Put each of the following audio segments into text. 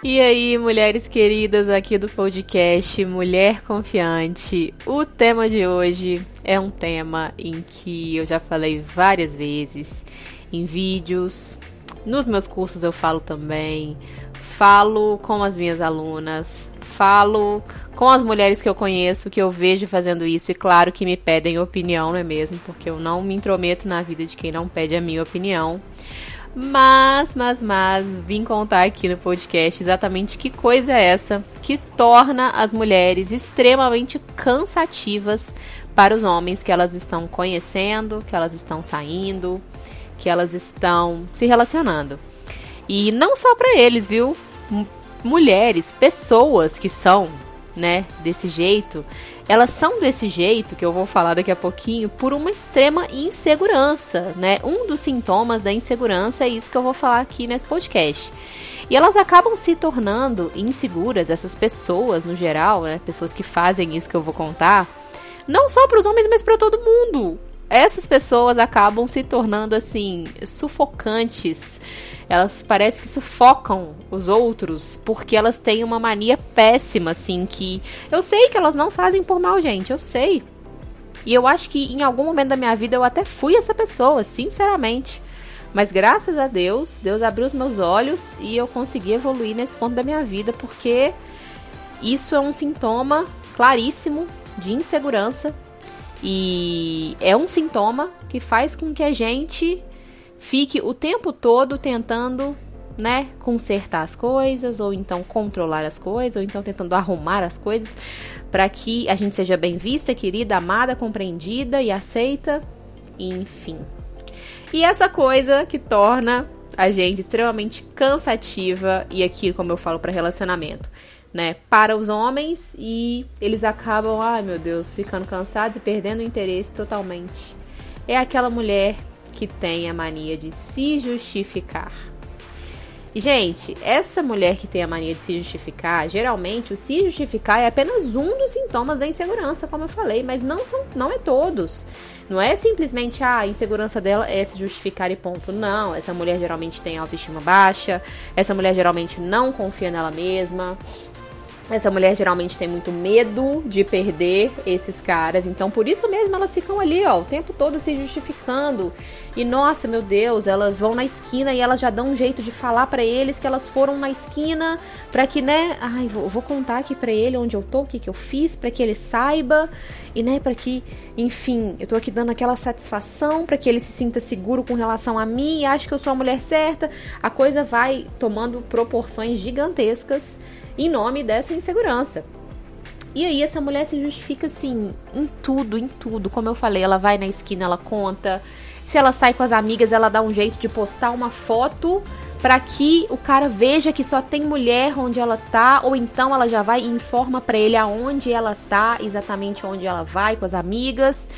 E aí, mulheres queridas aqui do podcast Mulher Confiante. O tema de hoje é um tema em que eu já falei várias vezes em vídeos, nos meus cursos eu falo também, falo com as minhas alunas, falo com as mulheres que eu conheço, que eu vejo fazendo isso, e claro que me pedem opinião, não é mesmo? Porque eu não me intrometo na vida de quem não pede a minha opinião. Mas, mas, mas, vim contar aqui no podcast exatamente que coisa é essa que torna as mulheres extremamente cansativas para os homens que elas estão conhecendo, que elas estão saindo, que elas estão se relacionando. E não só para eles, viu? Mulheres, pessoas que são, né, desse jeito, elas são desse jeito, que eu vou falar daqui a pouquinho, por uma extrema insegurança, né? Um dos sintomas da insegurança é isso que eu vou falar aqui nesse podcast. E elas acabam se tornando inseguras, essas pessoas no geral, né? Pessoas que fazem isso que eu vou contar, não só para os homens, mas para todo mundo. Essas pessoas acabam se tornando assim sufocantes elas parecem que sufocam os outros porque elas têm uma mania péssima, assim, que eu sei que elas não fazem por mal, gente, eu sei. E eu acho que em algum momento da minha vida eu até fui essa pessoa, sinceramente. Mas graças a Deus, Deus abriu os meus olhos e eu consegui evoluir nesse ponto da minha vida, porque isso é um sintoma claríssimo de insegurança e é um sintoma que faz com que a gente fique o tempo todo tentando, né, consertar as coisas, ou então controlar as coisas, ou então tentando arrumar as coisas para que a gente seja bem vista, querida, amada, compreendida e aceita, enfim. E essa coisa que torna a gente extremamente cansativa e aqui, como eu falo para relacionamento, né, para os homens e eles acabam, ai meu Deus, ficando cansados e perdendo o interesse totalmente. É aquela mulher que tem a mania de se justificar. Gente, essa mulher que tem a mania de se justificar, geralmente o se justificar é apenas um dos sintomas da insegurança, como eu falei, mas não são, não é todos. Não é simplesmente ah, a insegurança dela é se justificar e ponto. Não, essa mulher geralmente tem autoestima baixa, essa mulher geralmente não confia nela mesma, essa mulher geralmente tem muito medo de perder esses caras, então por isso mesmo elas ficam ali, ó, o tempo todo se justificando. E nossa, meu Deus, elas vão na esquina e elas já dão um jeito de falar para eles que elas foram na esquina para que, né, ai, vou, vou contar aqui para ele onde eu tô, o que que eu fiz, para que ele saiba e, né, para que, enfim, eu tô aqui dando aquela satisfação para que ele se sinta seguro com relação a mim e ache que eu sou a mulher certa. A coisa vai tomando proporções gigantescas em nome dessa insegurança. E aí essa mulher se justifica assim em tudo, em tudo. Como eu falei, ela vai na esquina, ela conta. Se ela sai com as amigas, ela dá um jeito de postar uma foto para que o cara veja que só tem mulher onde ela tá, ou então ela já vai e informa para ele aonde ela tá, exatamente onde ela vai com as amigas.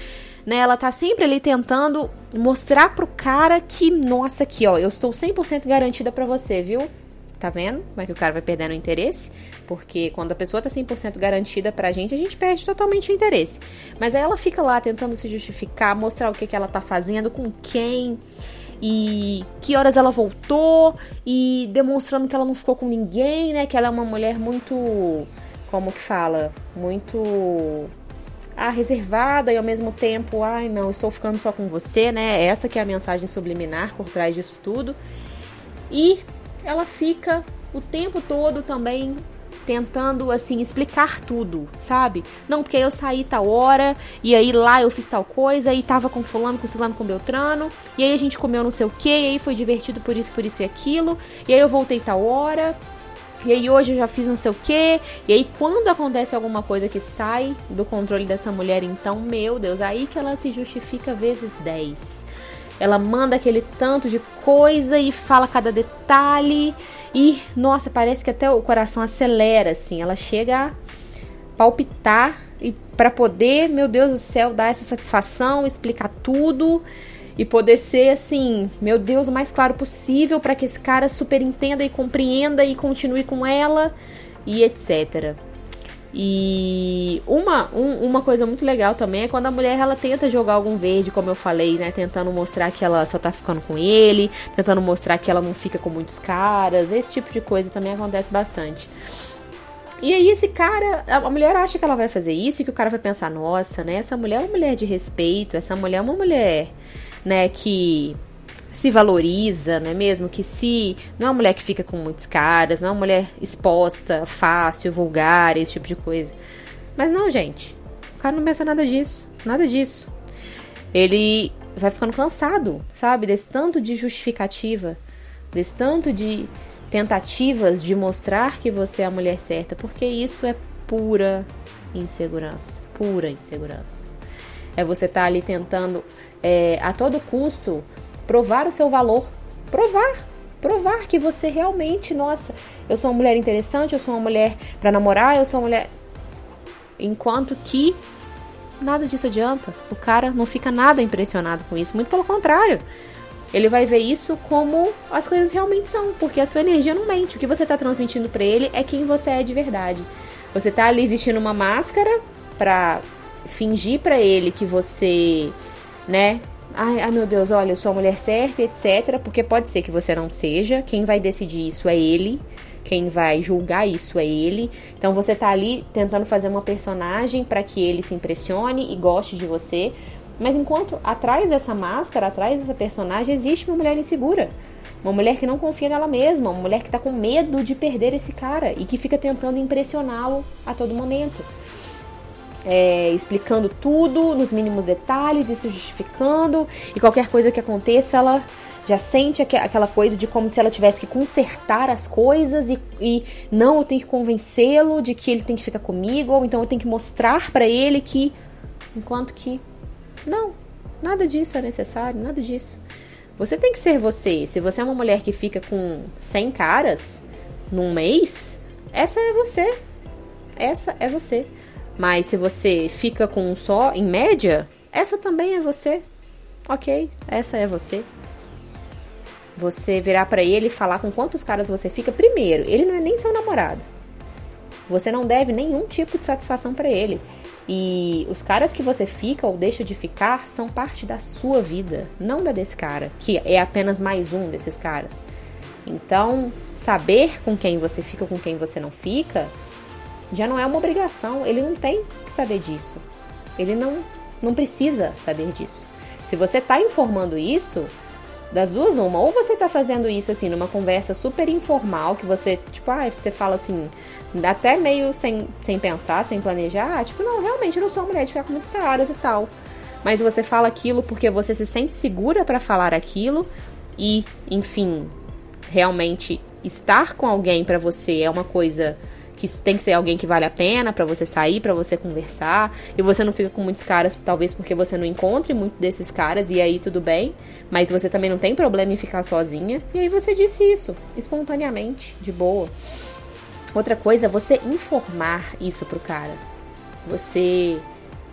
Né, ela tá sempre ali tentando mostrar pro cara que, nossa, aqui, ó, eu estou 100% garantida para você, viu? Tá vendo como é que o cara vai perdendo o interesse? Porque quando a pessoa tá 100% garantida pra gente, a gente perde totalmente o interesse. Mas aí ela fica lá tentando se justificar, mostrar o que, que ela tá fazendo, com quem, e que horas ela voltou, e demonstrando que ela não ficou com ninguém, né? Que ela é uma mulher muito. Como que fala? Muito. Ah, reservada e ao mesmo tempo, ai não, estou ficando só com você, né? Essa que é a mensagem subliminar por trás disso tudo. E ela fica o tempo todo também tentando assim explicar tudo, sabe? Não, porque eu saí tal hora e aí lá eu fiz tal coisa e tava com fulano, com fulano, com Beltrano, e aí a gente comeu não sei o que, e aí foi divertido por isso, por isso e aquilo, e aí eu voltei tal hora. E aí hoje eu já fiz não sei o que. E aí quando acontece alguma coisa que sai do controle dessa mulher, então, meu Deus, aí que ela se justifica vezes 10. Ela manda aquele tanto de coisa e fala cada detalhe. E, nossa, parece que até o coração acelera, assim. Ela chega a palpitar e para poder, meu Deus do céu, dar essa satisfação, explicar tudo e poder ser assim, meu Deus, o mais claro possível para que esse cara super entenda e compreenda e continue com ela e etc. E uma, um, uma coisa muito legal também é quando a mulher ela tenta jogar algum verde, como eu falei, né? Tentando mostrar que ela só tá ficando com ele, tentando mostrar que ela não fica com muitos caras. Esse tipo de coisa também acontece bastante. E aí esse cara, a mulher acha que ela vai fazer isso e que o cara vai pensar, nossa, né? Essa mulher é uma mulher de respeito, essa mulher é uma mulher, né, que se valoriza, não é mesmo? Que se. Não é uma mulher que fica com muitos caras, não é uma mulher exposta, fácil, vulgar, esse tipo de coisa. Mas não, gente. O cara não pensa nada disso. Nada disso. Ele vai ficando cansado, sabe? Desse tanto de justificativa, desse tanto de tentativas de mostrar que você é a mulher certa, porque isso é pura insegurança. Pura insegurança. É você estar tá ali tentando é, a todo custo provar o seu valor. Provar. Provar que você realmente, nossa, eu sou uma mulher interessante, eu sou uma mulher para namorar, eu sou uma mulher. Enquanto que nada disso adianta. O cara não fica nada impressionado com isso, muito pelo contrário. Ele vai ver isso como as coisas realmente são, porque a sua energia não mente. O que você está transmitindo para ele é quem você é de verdade. Você tá ali vestindo uma máscara para fingir para ele que você, né, Ai, ai, meu Deus, olha, eu sou a mulher certa, etc. Porque pode ser que você não seja. Quem vai decidir isso é ele. Quem vai julgar isso é ele. Então você tá ali tentando fazer uma personagem para que ele se impressione e goste de você. Mas enquanto atrás dessa máscara, atrás dessa personagem, existe uma mulher insegura. Uma mulher que não confia nela mesma, uma mulher que tá com medo de perder esse cara e que fica tentando impressioná-lo a todo momento é, explicando tudo nos mínimos detalhes e se justificando, e qualquer coisa que aconteça, ela já sente aquela coisa de como se ela tivesse que consertar as coisas e, e não, eu tenho que convencê-lo de que ele tem que ficar comigo, ou então eu tenho que mostrar para ele que. Enquanto que. Não, nada disso é necessário, nada disso. Você tem que ser você. Se você é uma mulher que fica com 100 caras num mês, essa é você. Essa é você. Mas se você fica com um só, em média, essa também é você. Ok, essa é você. Você virar para ele e falar com quantos caras você fica. Primeiro, ele não é nem seu namorado. Você não deve nenhum tipo de satisfação para ele. E os caras que você fica ou deixa de ficar são parte da sua vida, não da desse cara, que é apenas mais um desses caras. Então, saber com quem você fica com quem você não fica já não é uma obrigação, ele não tem que saber disso. Ele não, não precisa saber disso. Se você está informando isso, das duas uma, ou você está fazendo isso assim numa conversa super informal, que você, tipo, ah, você fala assim, até meio sem, sem pensar, sem planejar, ah, tipo, não, realmente eu não sou uma mulher de ficar com muitos caras e tal. Mas você fala aquilo porque você se sente segura para falar aquilo e, enfim, realmente estar com alguém para você é uma coisa que tem que ser alguém que vale a pena para você sair, para você conversar, e você não fica com muitos caras, talvez porque você não encontre muito desses caras, e aí tudo bem, mas você também não tem problema em ficar sozinha, e aí você disse isso, espontaneamente, de boa. Outra coisa é você informar isso pro cara. Você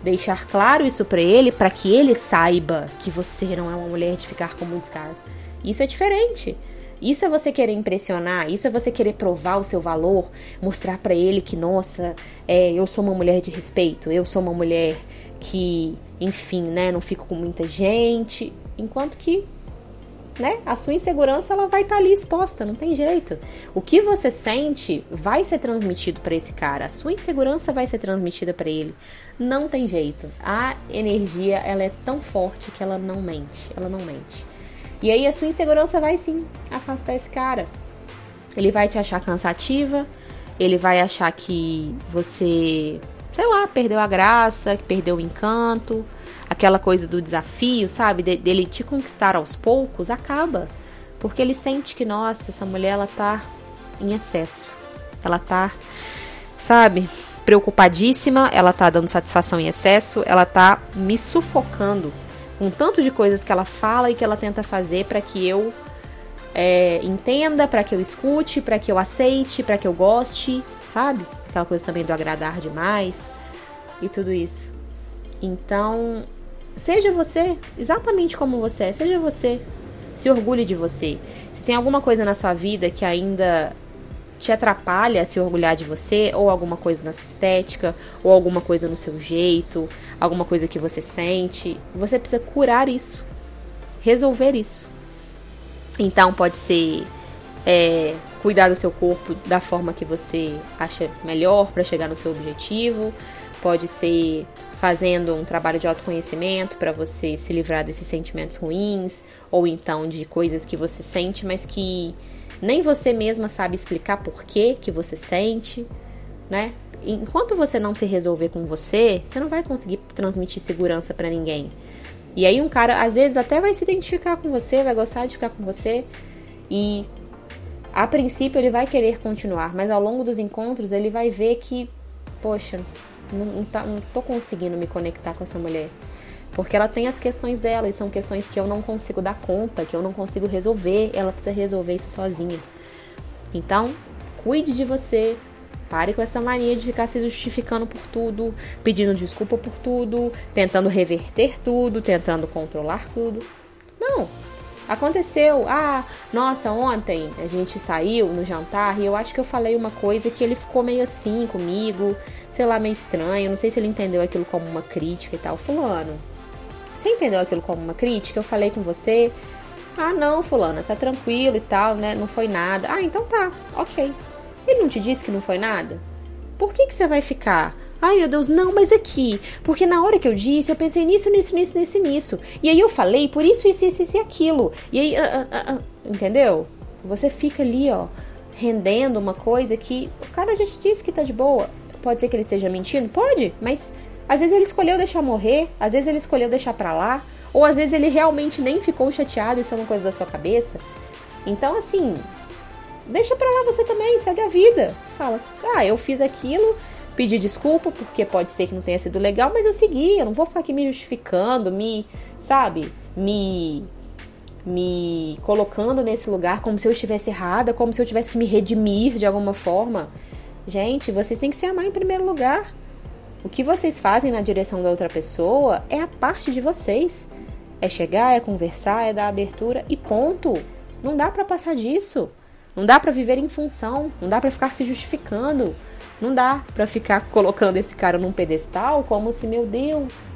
deixar claro isso para ele, para que ele saiba que você não é uma mulher de ficar com muitos caras. Isso é diferente. Isso é você querer impressionar, isso é você querer provar o seu valor, mostrar para ele que, nossa, é, eu sou uma mulher de respeito, eu sou uma mulher que, enfim, né, não fico com muita gente, enquanto que, né, a sua insegurança ela vai estar tá ali exposta, não tem jeito. O que você sente vai ser transmitido para esse cara, a sua insegurança vai ser transmitida para ele. Não tem jeito. A energia, ela é tão forte que ela não mente, ela não mente. E aí a sua insegurança vai sim afastar esse cara. Ele vai te achar cansativa, ele vai achar que você, sei lá, perdeu a graça, que perdeu o encanto, aquela coisa do desafio, sabe? De, dele te conquistar aos poucos, acaba. Porque ele sente que, nossa, essa mulher ela tá em excesso. Ela tá, sabe, preocupadíssima, ela tá dando satisfação em excesso, ela tá me sufocando um tanto de coisas que ela fala e que ela tenta fazer para que eu é, entenda, para que eu escute, para que eu aceite, para que eu goste, sabe? Aquela coisa também do agradar demais e tudo isso. Então, seja você exatamente como você é, seja você. Se orgulhe de você. Se tem alguma coisa na sua vida que ainda te atrapalha a se orgulhar de você, ou alguma coisa na sua estética, ou alguma coisa no seu jeito, alguma coisa que você sente, você precisa curar isso, resolver isso. Então pode ser é, cuidar do seu corpo da forma que você acha melhor para chegar no seu objetivo, pode ser fazendo um trabalho de autoconhecimento para você se livrar desses sentimentos ruins, ou então de coisas que você sente, mas que nem você mesma sabe explicar por que que você sente, né? Enquanto você não se resolver com você, você não vai conseguir transmitir segurança para ninguém. E aí um cara às vezes até vai se identificar com você, vai gostar de ficar com você e a princípio ele vai querer continuar, mas ao longo dos encontros ele vai ver que, poxa, não, não, tá, não tô conseguindo me conectar com essa mulher. Porque ela tem as questões dela e são questões que eu não consigo dar conta, que eu não consigo resolver. Ela precisa resolver isso sozinha. Então, cuide de você. Pare com essa mania de ficar se justificando por tudo, pedindo desculpa por tudo, tentando reverter tudo, tentando controlar tudo. Não, Aconteceu, ah, nossa, ontem a gente saiu no jantar e eu acho que eu falei uma coisa que ele ficou meio assim comigo, sei lá, meio estranho, não sei se ele entendeu aquilo como uma crítica e tal. Fulano, você entendeu aquilo como uma crítica? Eu falei com você. Ah, não, fulana, tá tranquilo e tal, né? Não foi nada. Ah, então tá, ok. Ele não te disse que não foi nada? Por que, que você vai ficar? Ai, meu Deus, não, mas aqui. Porque na hora que eu disse, eu pensei nisso, nisso, nisso, nisso, nisso. E aí eu falei por isso, isso, isso, isso e aquilo. E aí, uh, uh, uh, entendeu? Você fica ali, ó, rendendo uma coisa que o cara já te disse que tá de boa. Pode ser que ele esteja mentindo? Pode, mas às vezes ele escolheu deixar morrer, às vezes ele escolheu deixar pra lá, ou às vezes ele realmente nem ficou chateado, isso é uma coisa da sua cabeça. Então, assim, deixa pra lá você também, segue a vida. Fala, ah, eu fiz aquilo, pedi desculpa, porque pode ser que não tenha sido legal, mas eu segui, eu não vou ficar aqui me justificando, me, sabe, me me colocando nesse lugar como se eu estivesse errada, como se eu tivesse que me redimir de alguma forma. Gente, vocês têm que se amar em primeiro lugar. O que vocês fazem na direção da outra pessoa é a parte de vocês. É chegar, é conversar, é dar abertura e ponto. Não dá para passar disso. Não dá para viver em função, não dá para ficar se justificando. Não dá para ficar colocando esse cara num pedestal como se, meu Deus,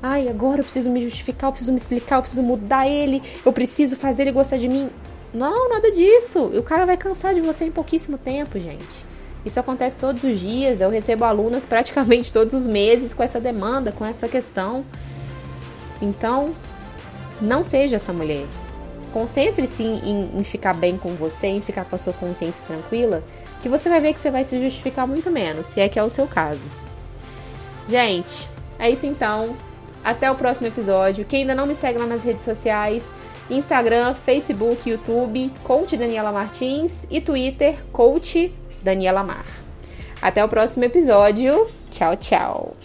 ai, agora eu preciso me justificar, eu preciso me explicar, eu preciso mudar ele, eu preciso fazer ele gostar de mim. Não, nada disso. O cara vai cansar de você em pouquíssimo tempo, gente. Isso acontece todos os dias. Eu recebo alunas praticamente todos os meses com essa demanda, com essa questão. Então, não seja essa mulher. Concentre-se em, em, ficar bem com você, em ficar com a sua consciência tranquila, que você vai ver que você vai se justificar muito menos, se é que é o seu caso. Gente, é isso então. Até o próximo episódio. Quem ainda não me segue lá nas redes sociais, Instagram, Facebook, YouTube, Coach Daniela Martins e Twitter, Coach Daniela Mar. Até o próximo episódio. Tchau, tchau.